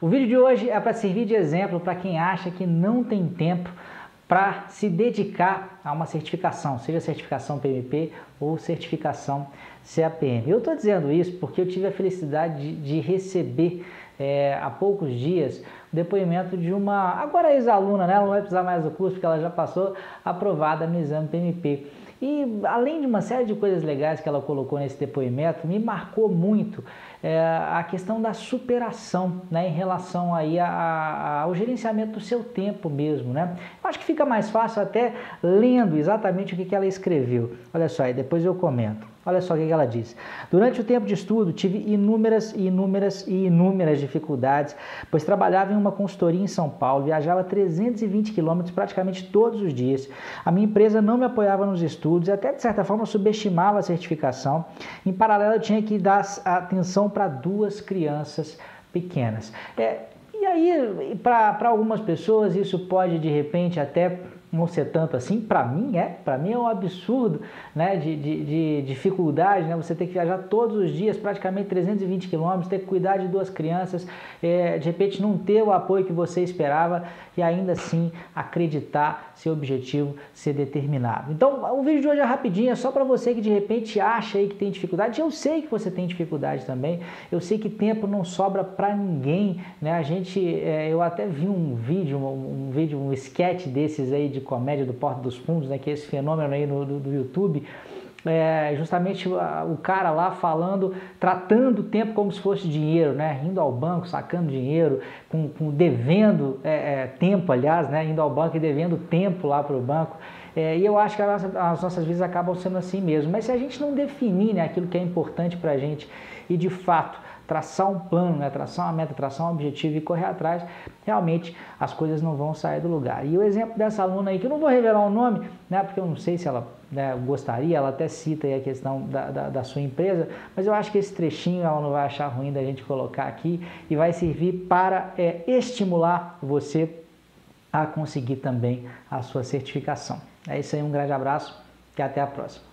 O vídeo de hoje é para servir de exemplo para quem acha que não tem tempo para se dedicar a uma certificação, seja certificação PMP ou certificação CAPM. Eu estou dizendo isso porque eu tive a felicidade de, de receber é, há poucos dias o depoimento de uma, agora ex-aluna, né? ela não vai precisar mais do curso porque ela já passou aprovada no exame PMP. E além de uma série de coisas legais que ela colocou nesse depoimento, me marcou muito é, a questão da superação né, em relação aí a, a, ao gerenciamento do seu tempo mesmo. Né? Eu acho que fica mais fácil até lendo exatamente o que, que ela escreveu. Olha só, aí depois eu comento. Olha só o que ela diz. Durante o tempo de estudo, tive inúmeras e inúmeras e inúmeras dificuldades, pois trabalhava em uma consultoria em São Paulo, viajava 320 quilômetros praticamente todos os dias. A minha empresa não me apoiava nos estudos até, de certa forma, subestimava a certificação. Em paralelo, eu tinha que dar atenção para duas crianças pequenas. É, e aí, para algumas pessoas, isso pode, de repente, até não ser tanto assim, para mim é, para mim é um absurdo, né, de, de, de, dificuldade, né, você ter que viajar todos os dias, praticamente 320 quilômetros, ter que cuidar de duas crianças, é, de repente não ter o apoio que você esperava e ainda assim acreditar seu objetivo ser determinado. Então, o vídeo de hoje é rapidinho, é só para você que de repente acha aí que tem dificuldade, eu sei que você tem dificuldade também, eu sei que tempo não sobra para ninguém, né, a gente, é, eu até vi um vídeo, um, um vídeo, um sketch desses aí de de comédia do Porta dos Fundos, né, que é esse fenômeno aí no, do, do YouTube, é justamente o cara lá falando, tratando o tempo como se fosse dinheiro, né? Indo ao banco, sacando dinheiro, com, com devendo é, é, tempo, aliás, né? Indo ao banco e devendo tempo lá para o banco. É, e eu acho que as nossas vidas acabam sendo assim mesmo. Mas se a gente não definir né, aquilo que é importante para a gente e de fato traçar um plano, né, traçar uma meta, traçar um objetivo e correr atrás, realmente as coisas não vão sair do lugar. E o exemplo dessa aluna aí, que eu não vou revelar o nome, né, porque eu não sei se ela né, gostaria, ela até cita a questão da, da, da, sua empresa, mas eu acho que esse trechinho ela não vai achar ruim da gente colocar aqui e vai servir para é, estimular você a conseguir também a sua certificação. É isso aí, um grande abraço e até a próxima.